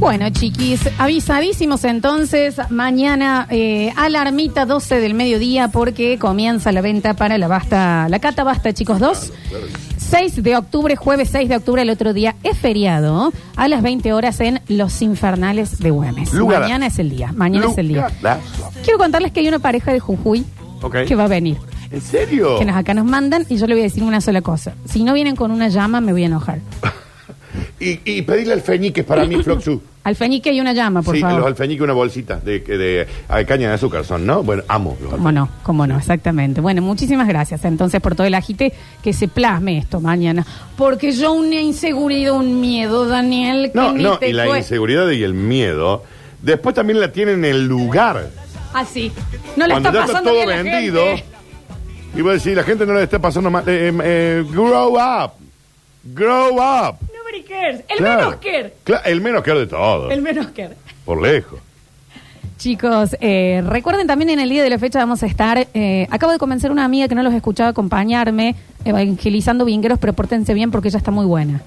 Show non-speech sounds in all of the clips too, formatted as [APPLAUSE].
Bueno, chiquis, avisadísimos entonces, mañana eh, alarmita 12 del mediodía porque comienza la venta para la basta, la cata basta, chicos, 2. 6 de octubre, jueves 6 de octubre, el otro día es feriado, a las 20 horas en Los Infernales de Güemes. Lugar. Mañana es el día, mañana es el día. Lugarazo. Quiero contarles que hay una pareja de Jujuy Ok. que va a venir, ¿En serio? que nos, acá nos mandan y yo le voy a decir una sola cosa. Si no vienen con una llama, me voy a enojar. [LAUGHS] Y, y pedirle alfeñiques para mí, Floxu. Alfeñique y una llama, por sí, favor. los alfeñiques, una bolsita de, de, de- ah, caña de azúcar son, ¿no? Bueno, amo los ¿Cómo no? ¿Cómo no? Exactamente. Bueno, muchísimas gracias entonces por todo el agite que se plasme esto mañana. Porque yo una inseguridad, un miedo, Daniel, que No, ni no, te y la inseguridad y el miedo, después también la tienen en el lugar. Ah, sí. No le Cuando está ya está pasando todo bien a la vendido, gente. y voy a decir, la gente no le está pasando mal. eh, eh, eh, grow up. Grow up. El Claro. menos care. Claro, el menos care de todo. El menos care. Por lejos. Chicos, eh, recuerden también en el día de la fecha vamos a estar. eh, acabo de convencer a una amiga que no los escuchaba acompañarme, evangelizando vingueros, pero pórtense bien porque ella está muy buena.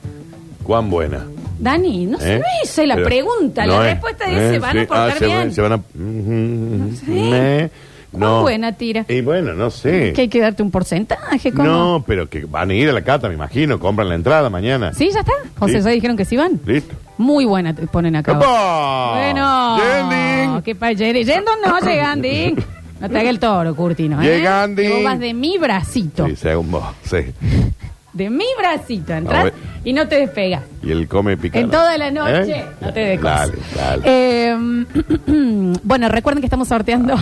Cuán buena. Dani, no sé, ¿Eh? no hice la Pero- pregunta. no la es, respuesta ¿eh? dice: van a portar Ah, se bien. Se van a... No sé. ¿Cuán no. buena tira? Y bueno, no sé. Que hay que darte un porcentaje, ¿cómo? No, pero que van a ir a la cata, me imagino. Compran la entrada mañana. ¿Sí, ya está? José, Sí. ya dijeron que sí van. Listo. Muy buena, te ponen acá. ¡Epa! Bueno. Yending. ¿Qué pa' Yeri? Yendo no, llegandi. [LAUGHS] No te haga el toro, Curtino. ¿eh? Que Vos vas de mi bracito. Sí, según vos. Sí. De mi bracito. A ver. y no te despegas. Y el come picante. En toda la noche. ¿Eh? No te des Dale, dale. Eh, [CLEARS THROAT] bueno, recuerden que estamos sorteando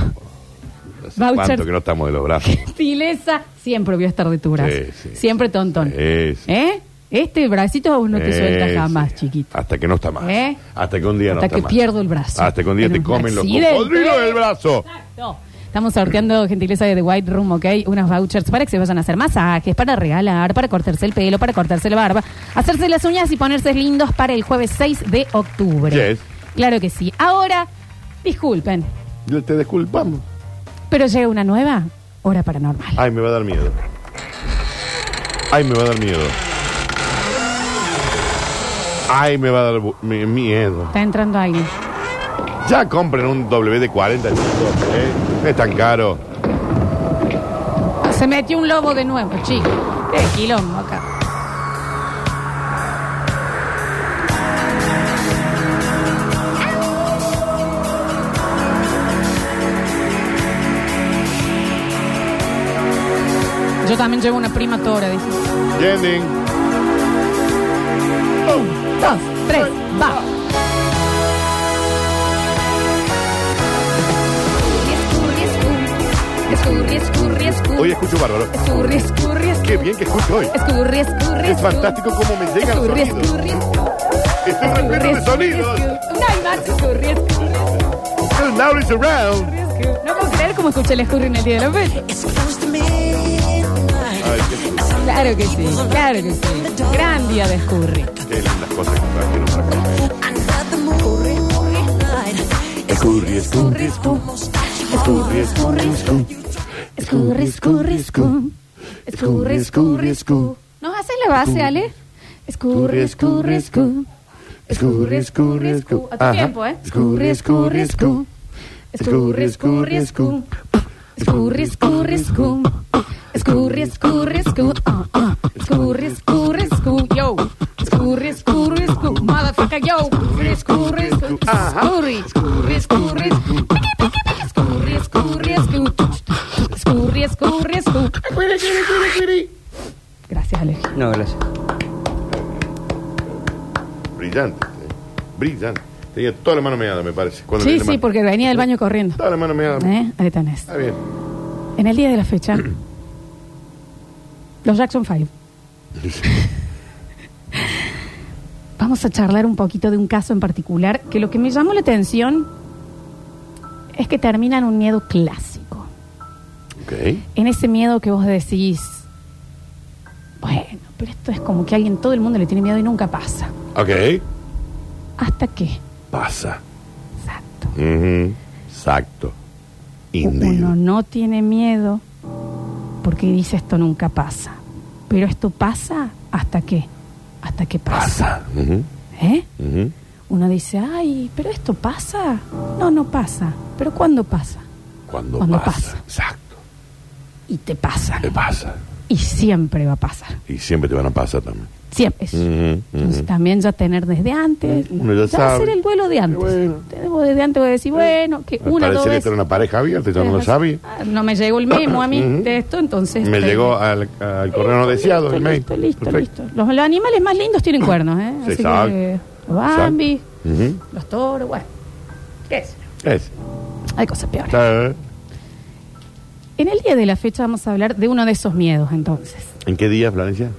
Hace vouchers. ¿Cuánto que no estamos de los brazos? [LAUGHS] Gentileza. Siempre voy a estar de tu brazo. Sí, sí. Siempre tontón. Sí, sí. ¿Eh? Este bracito aún no te Eh, suelta jamás, sí. chiquito. Hasta que no está más. ¿Eh? Hasta que un día no Hasta está que más. pierdo el brazo. Hasta que un día En te un comen los accidente. cocodrilos del brazo. Exacto. Estamos sorteando gentileza de The White Room, ¿ok? Unas vouchers para que se vayan a hacer masajes, para regalar, para cortarse el pelo, para cortarse la barba, hacerse las uñas y ponerse lindos para el jueves 6 de octubre. Yes. Claro que sí. Ahora, disculpen, Yo te disculpamos. Pero llega una nueva hora paranormal. Ay, me va a dar miedo. Ay, me va a dar miedo. Ay, me va a dar bu- mi- miedo. Está entrando alguien. Ya compren un WD-40, chicos. ¿eh? No es tan caro. Se metió un lobo de nuevo, chico. Qué quilombo acá. Yo también llevo una prima tora, dice. Yending. Un, dos, tres, va. Escurri, escurri, escurri. Hoy escucho bárbaro. Escurri, escurri, escurri. Qué bien que escucho hoy. Escurri, escurri, Es fantástico cómo me llegan los Escurri, sonidos. escurri, escurri. Estoy repleto de sonidos. No hay más escurri, escurri, now it's around. escurri. No puedo creer cómo escuché el escurri en el día de la fecha. Claro que sí, claro que sí. Gran día de escurri. qué lindas cosas que para acá. Escurri, escurri, Escurri, escurri, escurri. Escurri, escurri, escurri. Escurri, escurri, escurri. ¿Nos haces la base, Ale? Escurri, escurri, escurri. Escurri, escurri, escurri. A tu tiempo, ¿eh? Escurri, escurri, escurri. Escurri, escurri, escurri. Escurri, escurri, escurri. Escurri, escurri, escurri. Ah, ah. Escurri, escurri, escurri. Yo. Escurri, escurri, escurri. Motherfucker, yo. Escurri, escurri, escurri. Escurri, escurri, escurri. Escurri, escurri, escurri. Escurri, escurri, escurri. Gracias, Ale. No, gracias. Brillante. eh. Brillante. Tenía toda la mano meada, me parece. Cuando Sí, sí, porque venía del baño corriendo. Toda la mano meada. ¿Eh? Ahí tenés. Está bien. En el día de la fecha, [CLEARS THROAT] los Jackson 5. [LAUGHS] Vamos a charlar un poquito de un caso en particular que lo que me llamó la atención es que termina en un miedo clásico. Ok. En ese miedo que vos decís, bueno, pero esto es como que alguien, todo el mundo le tiene miedo y nunca pasa. Ok. ¿Hasta qué? Pasa. Exacto. Exacto. Uno Indeed. no tiene miedo porque dice esto nunca pasa. Pero esto pasa hasta qué? Hasta que pasa. Pasa. ¿Eh? Uno dice, ay, pero esto pasa. No, no pasa. Pero ¿cuándo pasa? Cuando, Cuando pasa. pasa. Exacto. Y te pasa. ¿Qué pasa? Y siempre va a pasar. Y siempre te van a pasar también. Siempre. Es- Ujú, Entonces también ya tener desde antes. Uno ya sabe. ser el duelo de antes. Bueno. Tenemos desde antes voy a decir, bueno, que Al una, dos parecer veces. era una pareja abierta, yo no lo sabía. Ah, No me llegó el memo a mí Ujú. de esto, entonces. Me llegó al, al correo no deseado listo, el mail. Listo, listo, Perfecto. listo. Los, los animales más lindos tienen cuernos, ¿eh? Sí, Así exacto. que los Bambi, Ujú. los toros, bueno. ¿Qué? Es. Hay cosas peores. Está- En el día de la fecha vamos a hablar de uno de esos miedos, entonces. ¿En qué día, Florencia?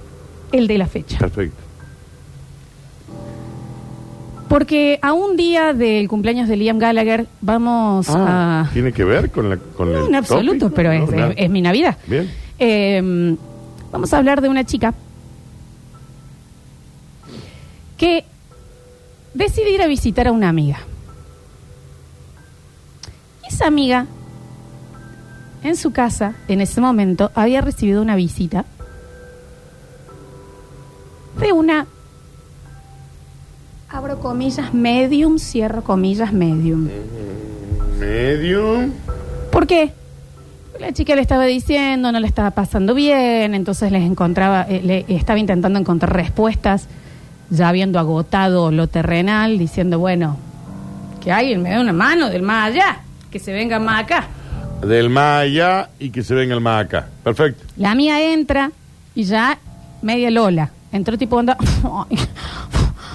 El de la fecha. Perfecto. Porque a un día del cumpleaños de Liam Gallagher vamos Ah, a... ¿Tiene que ver con, la, con No, el en absoluto, tópico? pero No, es, nada. es- es mi Navidad. Bien. Eh, vamos a hablar de una chica que decide ir a visitar a una amiga. Y esa amiga, en su casa, en ese momento, había recibido una visita de una, abro comillas, medium, cierro comillas, medium. Medium. ¿Por qué? La chica le estaba diciendo, no le estaba pasando bien, entonces les encontraba, eh, le estaba intentando encontrar respuestas, ya habiendo agotado lo terrenal, diciendo, bueno, que alguien me dé una mano del más allá, que se venga más acá. Del más allá y que se venga el más acá. Perfecto. La mía entra y ya media Lola. Entró tipo onda, "Ay,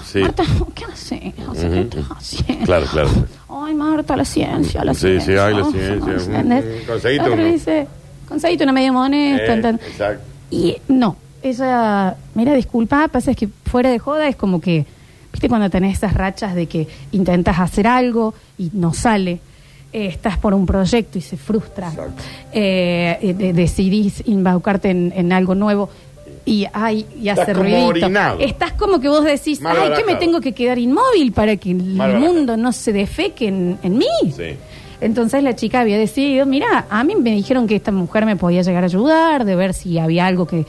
Sí. Marta, ¿qué haces? O sea, ¿Qué estás haciendo? Claro, claro. Ay, Marta, la ciencia, la Sí, ciencia. sí, ay, la ciencia. ¿Entendés? Mm, conseguiste La otra uno. dice, conseguiste una media moneda. Eh, exacto. Y no, ella, mira, disculpa, pasa es que fuera de joda es como que, viste cuando tenés esas rachas de que intentas hacer algo y no sale, eh, estás por un proyecto y se frustra, Exacto. eh, eh, de- decidís embaucarte en, en algo nuevo y, ay, y hace Estás como ruidito. orinado. Estás como que vos decís, Mal ay, que me barajado. tengo que quedar inmóvil para que el Mal barajado. mundo no se defeque en, en mí. Sí. Entonces la chica había decidido, mira, a mí me dijeron que esta mujer me podía llegar a ayudar, de ver si había algo que,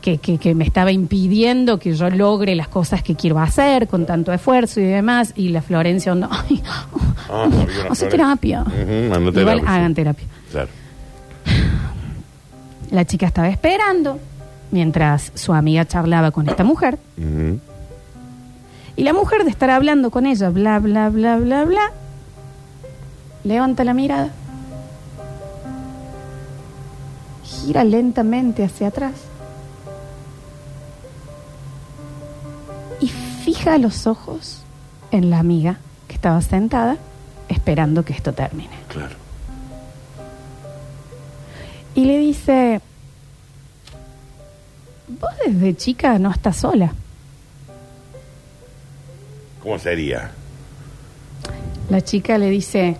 que, que- que me estaba impidiendo que yo logre las cosas que quiero hacer con tanto esfuerzo y demás. Y la Florencia, onda, [LAUGHS] ay, Ah, había una hace Florencia. terapia. Ujú, Igual terapia, sí. hagan terapia. Claro. La chica estaba esperando mientras su amiga charlaba con esta mujer. Y la mujer de estar hablando con ella, bla, bla, bla, bla, bla, levanta la mirada, gira lentamente hacia atrás y fija los ojos en la amiga que estaba sentada esperando que esto termine. Claro. Y le dice, vos desde chica no estás sola. ¿Cómo sería? La chica le dice,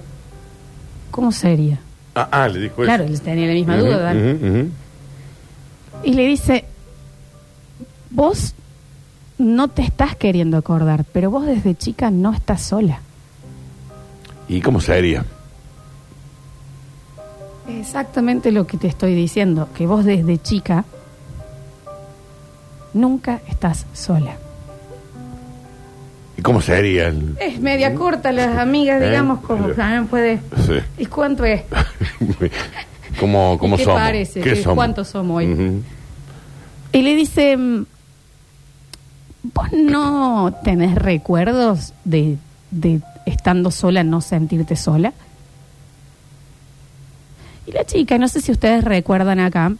¿cómo sería? Ah, ah, le dijo Claro, eso. él tenía la misma duda. Y le dice, vos no te estás queriendo acordar, pero vos desde chica no estás sola. ¿Y cómo sería? Exactamente lo que te estoy diciendo, que vos desde chica nunca estás sola. ¿Y cómo sería el...? Es media corta las amigas, ¿Eh? digamos, como también puede... Sí. ¿Y cuánto es? [LAUGHS] ¿Cómo, cómo ¿Y qué somos? parece? ¿Qué ¿Qué- somos? cuántos somos hoy? Y le dice, mm, ¿vos no tenés recuerdos de, de estando sola, no sentirte sola? Y la chica, no sé si ustedes recuerdan acá,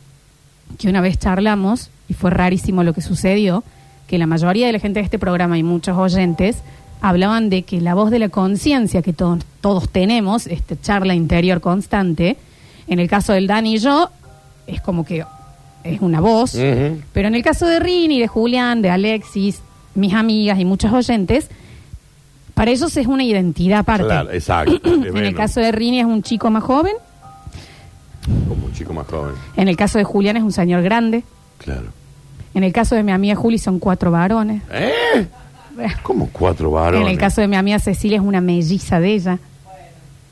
que una vez charlamos, y fue rarísimo lo que sucedió, que la mayoría de la gente de este programa y muchos oyentes hablaban de que la voz de la conciencia que todos, todos tenemos, esta charla interior constante, en el caso del Dani y yo, es como que es una voz, pero en el caso de Rini, de Julián, de Alexis, mis amigas y muchos oyentes, para ellos es una identidad aparte. Claro, exacto. [CLEARS THROAT] en el caso de Rini es un chico más joven, Como un chico más joven. en el caso de Julián es un señor grande, Claro. En el caso de mi amiga Juli son cuatro varones, ¿Eh? ¿Cómo cuatro varones? en el caso de mi amiga Cecilia es una melliza de ella,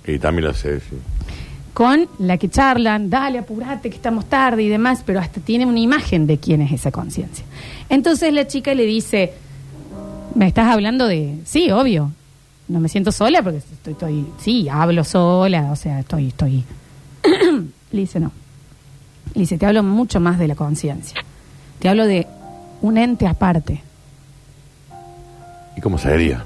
Y también sé, sí. con la que charlan, dale, apurate, que estamos tarde y demás, pero hasta tiene una imagen de quién es esa conciencia. Entonces la chica le dice, Me estás hablando de, sí, obvio. No me siento sola porque estoy, estoy sí, hablo sola, o sea, estoy, estoy. [CLEARS THROAT] Le dice, no. Le dice, te hablo mucho más de la conciencia. Te hablo de un ente aparte. ¿Y cómo sería?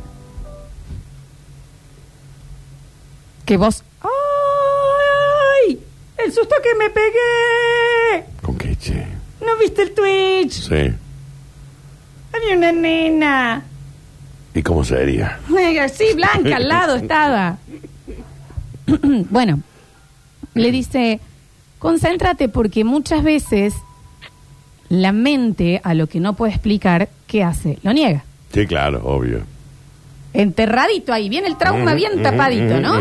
Que vos. ¡Ay! ¡El susto que me pegué! ¿Con qué, che? ¿No viste el Twitch? Sí. Había una nena. ¿Y cómo sería? Sí, blanca, al lado estaba. [CLEARS THROAT] bueno, le dice, concéntrate porque muchas veces la mente a lo que no puede explicar, ¿qué hace? Lo niega. Sí, claro, obvio. Enterradito ahí, viene el trauma bien tapadito, ¿no?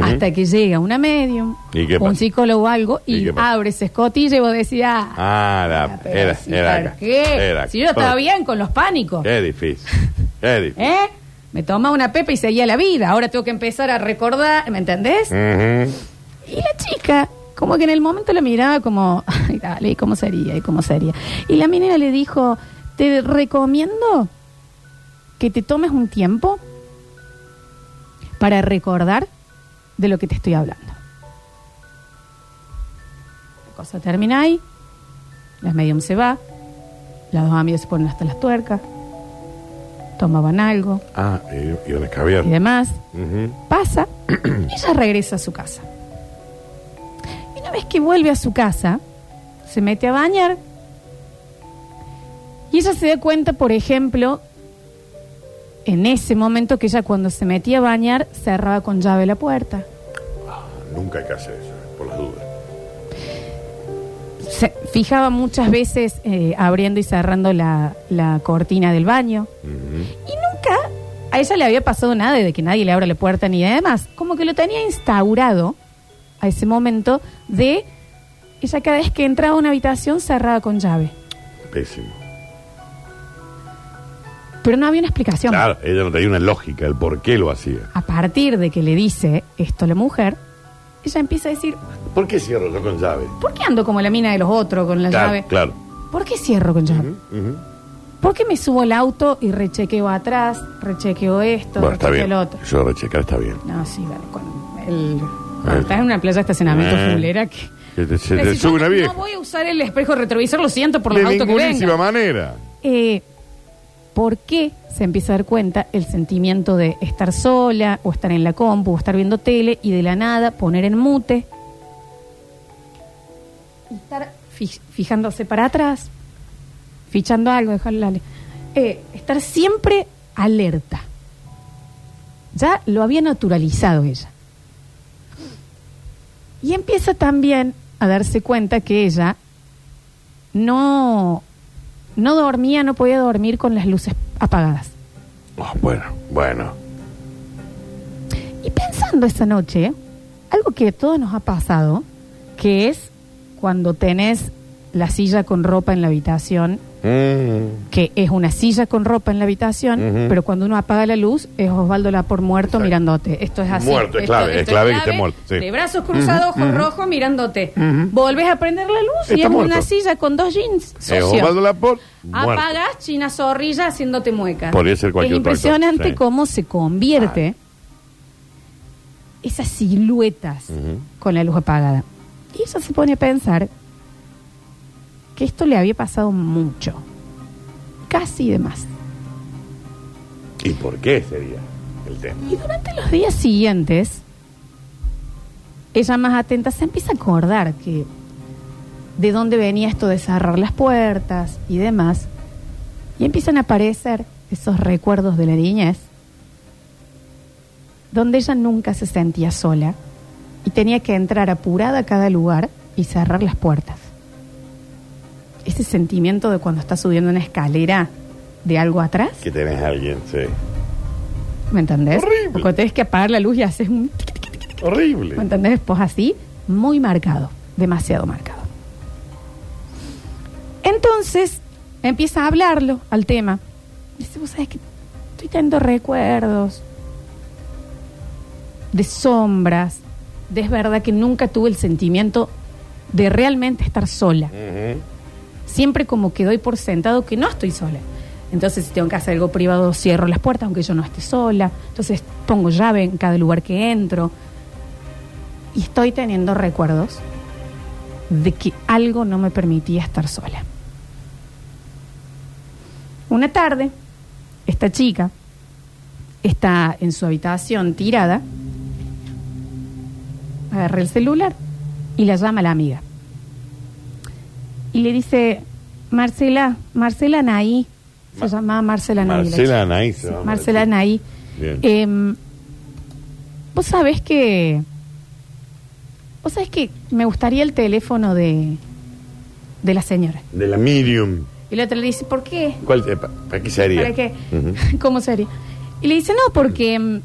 Hasta que llega una medium, ¿Y qué un pasa? psicólogo o algo, ¿Y abre ese escotille y vos decís, ah, Ah, pero era, si, era ¿por acá. qué? Era si yo estaba bien con los pánicos. Qué difícil. Qué [LAUGHS] difícil. ¿Eh? Me tomaba una pepa y seguía la vida. Ahora tengo que empezar a recordar, ¿me entendés? Ujú. Y la chica, como que en el momento la miraba como, dale, ¿y cómo sería? ¿Y cómo sería? Y la menina le dijo, te recomiendo que te tomes un tiempo para recordar de lo que te estoy hablando. La cosa termina ahí, la medium se va, las dos amigas se ponen hasta las tuercas, tomaban algo Ah, y, demás pasa y [CLEARS THROAT] ella regresa a su casa. Y una vez que vuelve a su casa, se mete a bañar y ella se da cuenta, por ejemplo, en ese momento que ella cuando se metía a bañar cerraba con llave la puerta. Nunca hay que hacer eso, por las dudas. Se fijaba muchas veces eh, abriendo y cerrando la, la cortina del baño. Y nunca a ella le había pasado nada de que nadie le abra la puerta ni demás. Como que lo tenía instaurado a ese momento de ella cada vez que entraba a una habitación cerrada con llave. Pésimo. Pero no había una explicación. Claro, ella no tenía una lógica, el por qué lo hacía. A partir de que le dice esto a la mujer, ella empieza a decir, ¿Por qué cierro yo con llave? ¿por qué ando como la mina de los otros con la claro, llave? claro. ¿Por qué cierro con llave? ¿Por qué me subo al auto y rechequeo atrás, rechequeo esto, Bueno, está rechequeo bien. lo otro? Yo rechecar está bien. No, sí, el- cuando Eh. estás en una playa de estacionamiento Eh. fulera que... Que te- se te Decís, sube yo una no- vieja. No voy a usar el espejo retrovisor, lo siento por los De autos que vengan. manera. Eh, ¿Por qué se empieza a dar cuenta el sentimiento de estar sola o estar en la compu o estar viendo tele y de la nada poner en mute y estar fi- fijándose para atrás, fichando algo, dejarlo ale- eh, estar siempre alerta. Ya lo había naturalizado ella. Y empieza también a darse cuenta que ella no, no dormía, no podía dormir con las luces apagadas. Oh, bueno, bueno. Y pensando esa noche, algo que a todos nos ha pasado, que es cuando tenés la silla con ropa en la habitación, Mm. que es una silla con ropa en la habitación, pero cuando uno apaga la luz es Osvaldo por muerto Exacto. mirándote. Esto es así. Muerto, es Esto- clave, es esto clave que esté muerto, sí. De brazos cruzados, ojos rojos, mirándote. Volves a prender la luz y es muerto. una silla con dos jeans sucios. Osvaldo Laporte, muerto. Apagas China Zorrilla haciéndote muecas. Podría ser cualquier Es impresionante sí. cómo se convierte esas siluetas con la luz apagada. Y ella se pone a pensar que esto le había pasado mucho. Casi de más. ¿Y por qué sería el tema? Y durante los días siguientes, ella más atenta se empieza a acordar que de dónde venía esto de cerrar las puertas y demás. Y empiezan a aparecer esos recuerdos de la niñez, donde ella nunca se sentía sola y tenía que entrar apurada a cada lugar y cerrar las puertas. Ese sentimiento de cuando estás subiendo una escalera de algo atrás, Que tenés a alguien, sí. ¿me entendés? Horrible. Cuando tenés que apagar la luz y haces un... Horrible. ¿Me entendés? Pues así, muy marcado, demasiado marcado. Entonces, empieza a hablarlo al tema. Dice, vos sabés que estoy teniendo recuerdos de sombras, de es verdad que nunca tuve el sentimiento de realmente estar sola. Ujú. Siempre como que doy por sentado que no estoy sola. Entonces, si tengo que hacer algo privado, cierro las puertas, aunque yo no esté sola. Entonces, pongo llave en cada lugar que entro. Y estoy teniendo recuerdos de que algo no me permitía estar sola. Una tarde, esta chica está en su habitación tirada, agarra el celular y la llama a la amiga. Y le dice, Marcela, Marcela Naí, se Ma- llamaba Marcela Naí. la Marcela chica. Anaí se Sí, llama. Marcela Naí. Bien. Em, Vos sabés que... Vos sabés que me gustaría el teléfono de, de la señora. De la Medium. Y la otra le dice, ¿por qué? ¿Cuál, eh, pa- ¿Para qué sería? ¿Para qué? Ujú. [LAUGHS] ¿Cómo sería? Y le dice, no, porque mm,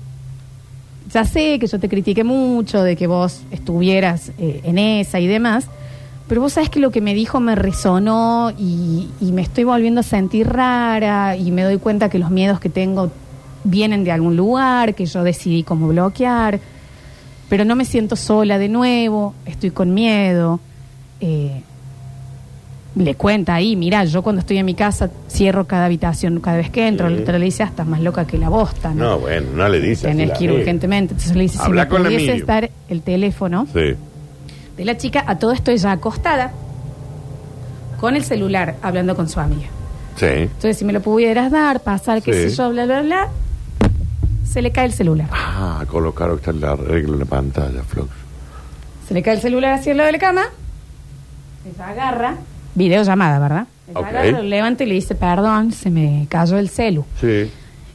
ya sé que yo te critiqué mucho de que vos estuvieras eh, en esa y demás, pero vos sabés que lo que me dijo me resonó y, y me estoy volviendo a sentir rara y me doy cuenta que los miedos que tengo vienen de algún lugar, que yo decidí cómo bloquear, pero no me siento sola de nuevo, estoy con miedo. eh, le cuenta ahí, mira, yo cuando estoy en mi casa cierro cada habitación cada vez que entro. Sí. La otra le dice, "Ah, estás más loca que la bosta, ¿no? No, bueno, no le dice. Tenés que ir urgentemente. Entonces le dice, si Habla me con la pudiese estar el teléfono Sí. De la chica, a todo esto ella acostada, con el celular, hablando con su amiga. Sí. Entonces, si me lo pudieras dar, pasar, qué Sí. sé yo, bla, bla, bla, se le cae el celular. Ah, colocar está el arreglo en la pantalla, Flox. Se le cae el celular hacia el lado de la cama. Ella agarra. Videollamada, ¿verdad? Ella Ok. agarra, lo levanta y le dice, perdón, se me cayó el celu. Sí.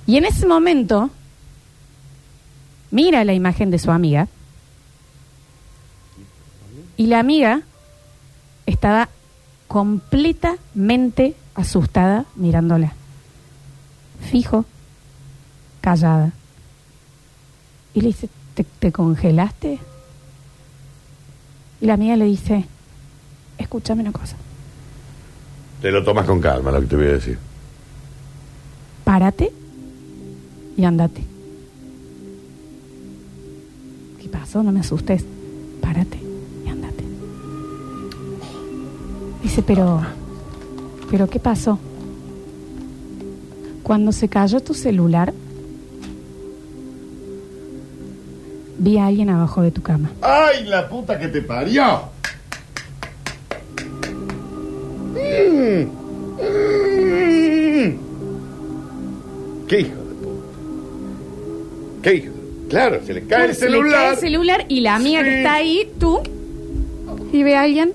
Y en ese momento, mira la imagen de su amiga. Y la amiga estaba completamente asustada mirándola. Fijo, callada. Y le dice, ¿te, te congelaste? Y la amiga le dice, escúchame una cosa, Te lo tomas con calma, lo que te voy a decir. párate y andate. ¿Qué pasó? No me asustes. Párate Dice, pero, pero ¿qué pasó? Cuando se cayó tu celular, vi a alguien abajo de tu cama. ¡Ay, la puta que te parió! Mm. Mm. ¿Qué hijo de puta? ¿Qué hijo? de- Claro, se le cae el Se le celular. cae el celular y la amiga Sí. que está ahí, tú, y ve a alguien,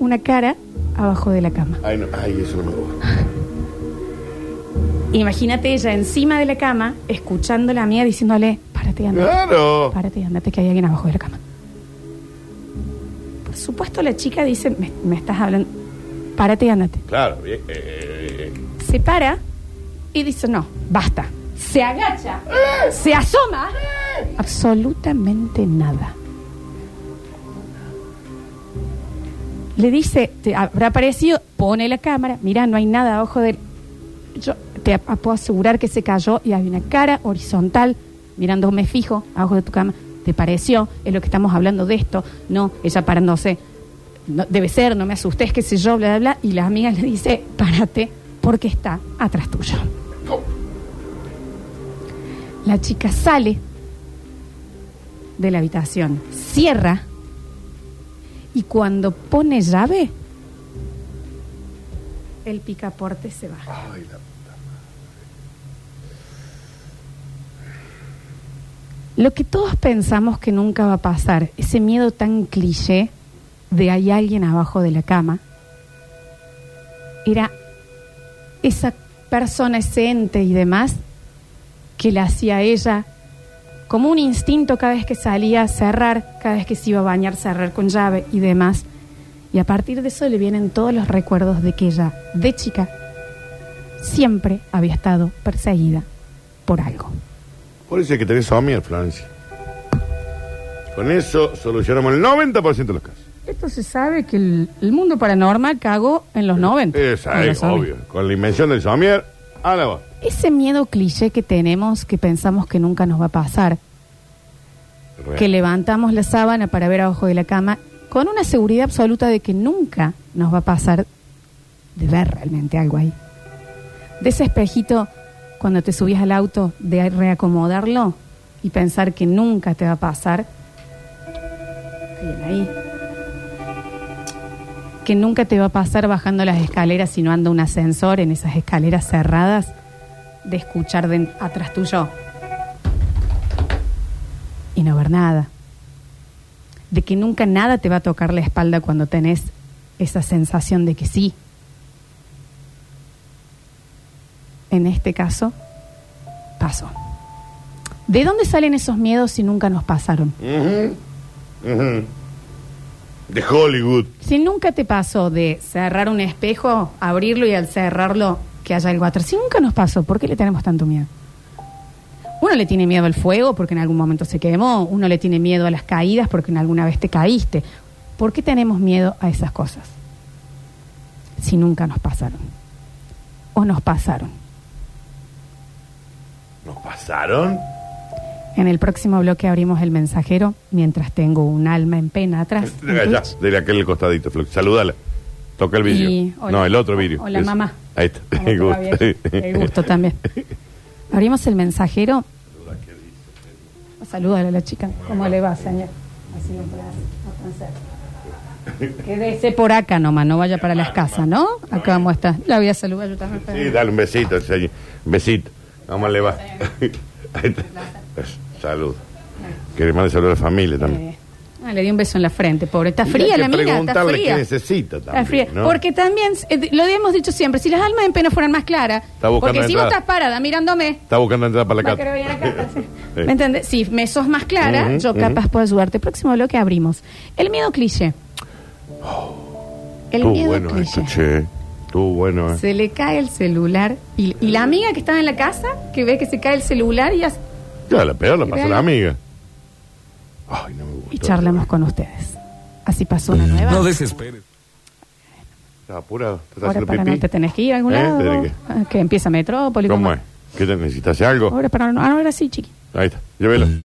una cara, abajo de la cama. Ay, no, ay, eso no me gusta. [LAUGHS] Imagínate ella encima de la cama, escuchando a la amiga diciéndole, párate y andate, Claro. párate y andate, que hay alguien abajo de la cama. Por supuesto la chica dice, me, me estás hablando, párate y andate. Claro, bien, eh, eh, eh. Se para y dice, no, basta. Se agacha, se asoma, absolutamente nada. Le dice, te habrá aparecido, pone la cámara, mira, no hay nada abajo de. Yo te puedo asegurar que se cayó y había una cara horizontal mirándome fijo abajo de tu cama. ¿Te pareció? Es lo que estamos hablando de esto. No, ella parándose. No, debe ser, no me asustes, qué sé yo, bla, bla, bla. Y la amiga le dice, párate, porque está atrás tuyo. La chica sale de la habitación, cierra y cuando pone llave, el picaporte se baja. Ay, la puta. Lo que todos pensamos que nunca va a pasar, ese miedo tan cliché de hay alguien abajo de la cama, era esa persona, ese ente y demás, que le hacía ella como un instinto cada vez que salía a cerrar, cada vez que se iba a bañar, cerrar con llave y demás. Y a partir de eso le vienen todos los recuerdos de que ella, de chica, siempre había estado perseguida por algo. Por eso hay que tener somier, Florencia. Con eso solucionamos el 90% de los casos. Esto se sabe que el, el mundo paranormal cagó en los 90. Esa Con es los zombies. obvio. Con la invención del somier, a la voz. Ese miedo cliché que tenemos, que pensamos que nunca nos va a pasar, Real. que levantamos la sábana para ver abajo de la cama, con una seguridad absoluta de que nunca nos va a pasar de ver realmente algo ahí. De ese espejito, cuando te subías al auto, de reacomodarlo y pensar que nunca te va a pasar. Ahí. Que nunca te va a pasar bajando las escaleras si no anda un ascensor en esas escaleras cerradas, de escuchar de atrás tuyo y no ver nada. De que nunca nada te va a tocar la espalda cuando tenés esa sensación de que sí. En este caso, pasó. ¿De dónde salen esos miedos si nunca nos pasaron? De Hollywood. Si nunca te pasó de cerrar un espejo, abrirlo y al cerrarlo que haya algo atrás. Si nunca nos pasó, ¿por qué le tenemos tanto miedo? Uno le tiene miedo al fuego porque en algún momento se quemó, uno le tiene miedo a las caídas porque en alguna vez te caíste. ¿Por qué tenemos miedo a esas cosas? Si nunca nos pasaron. O nos pasaron. ¿Nos pasaron? En el próximo bloque abrimos el mensajero mientras tengo un alma en pena atrás. De allá, Twitch. de aquel costadito, Flux. Salúdala. Toca el Y- hola. No, el otro vídeo. Hola, Es- mamá. Ahí está. ¿Cómo [LAUGHS] te El gusto. vieja? El gusto también. [LAUGHS] Abrimos el mensajero. Salúdale a la chica. ¿Cómo le va, señor? Así un placer. Quédese por acá nomás, no vaya para las casas, ¿no? Acá vamos a estar. La voy a saludar yo también. Sí, dale un besito, señor. Un besito. ¿Cómo le va? [LAUGHS] Ahí está. Salud. Que le mande salud a la familia también. Eh, ah, le di un beso en la frente, pobre. Está fría la amiga, está preguntarle fría. qué necesita Está fría. ¿no? Porque también, eh, lo hemos dicho siempre, si las almas en pena fueran más claras, Está buscando porque si vos entrada. estás parada mirándome, Está buscando entrar para la va a querer casa. venir acá, [LAUGHS] sí. Sí. ¿me entiendes? Si me sos más clara, Ujú, yo capaz puedo ayudarte. Próximo bloque abrimos. El miedo cliché. El Estuvo miedo bueno cliché. esto, che. Estuvo bueno, ¿eh? Se le cae el celular y, y la amiga que estaba en la casa, que ve que se cae el celular y, hace- Ya, la peor la pasó la amiga. Ay, no. Y charlamos con ustedes. Así pasó una nueva. No desesperes. Estaba apurado. ¿Te estás Ahora haciendo para pipí? no te tenés que ir a algún ¿Eh? lado. ¿Tenés que? Ah, Que empieza Metrópoli. ¿Cómo es? ¿Qué te necesitas? ¿Algo? Ahora para no, ahora sí, chiqui. Ahí está. Llévelo.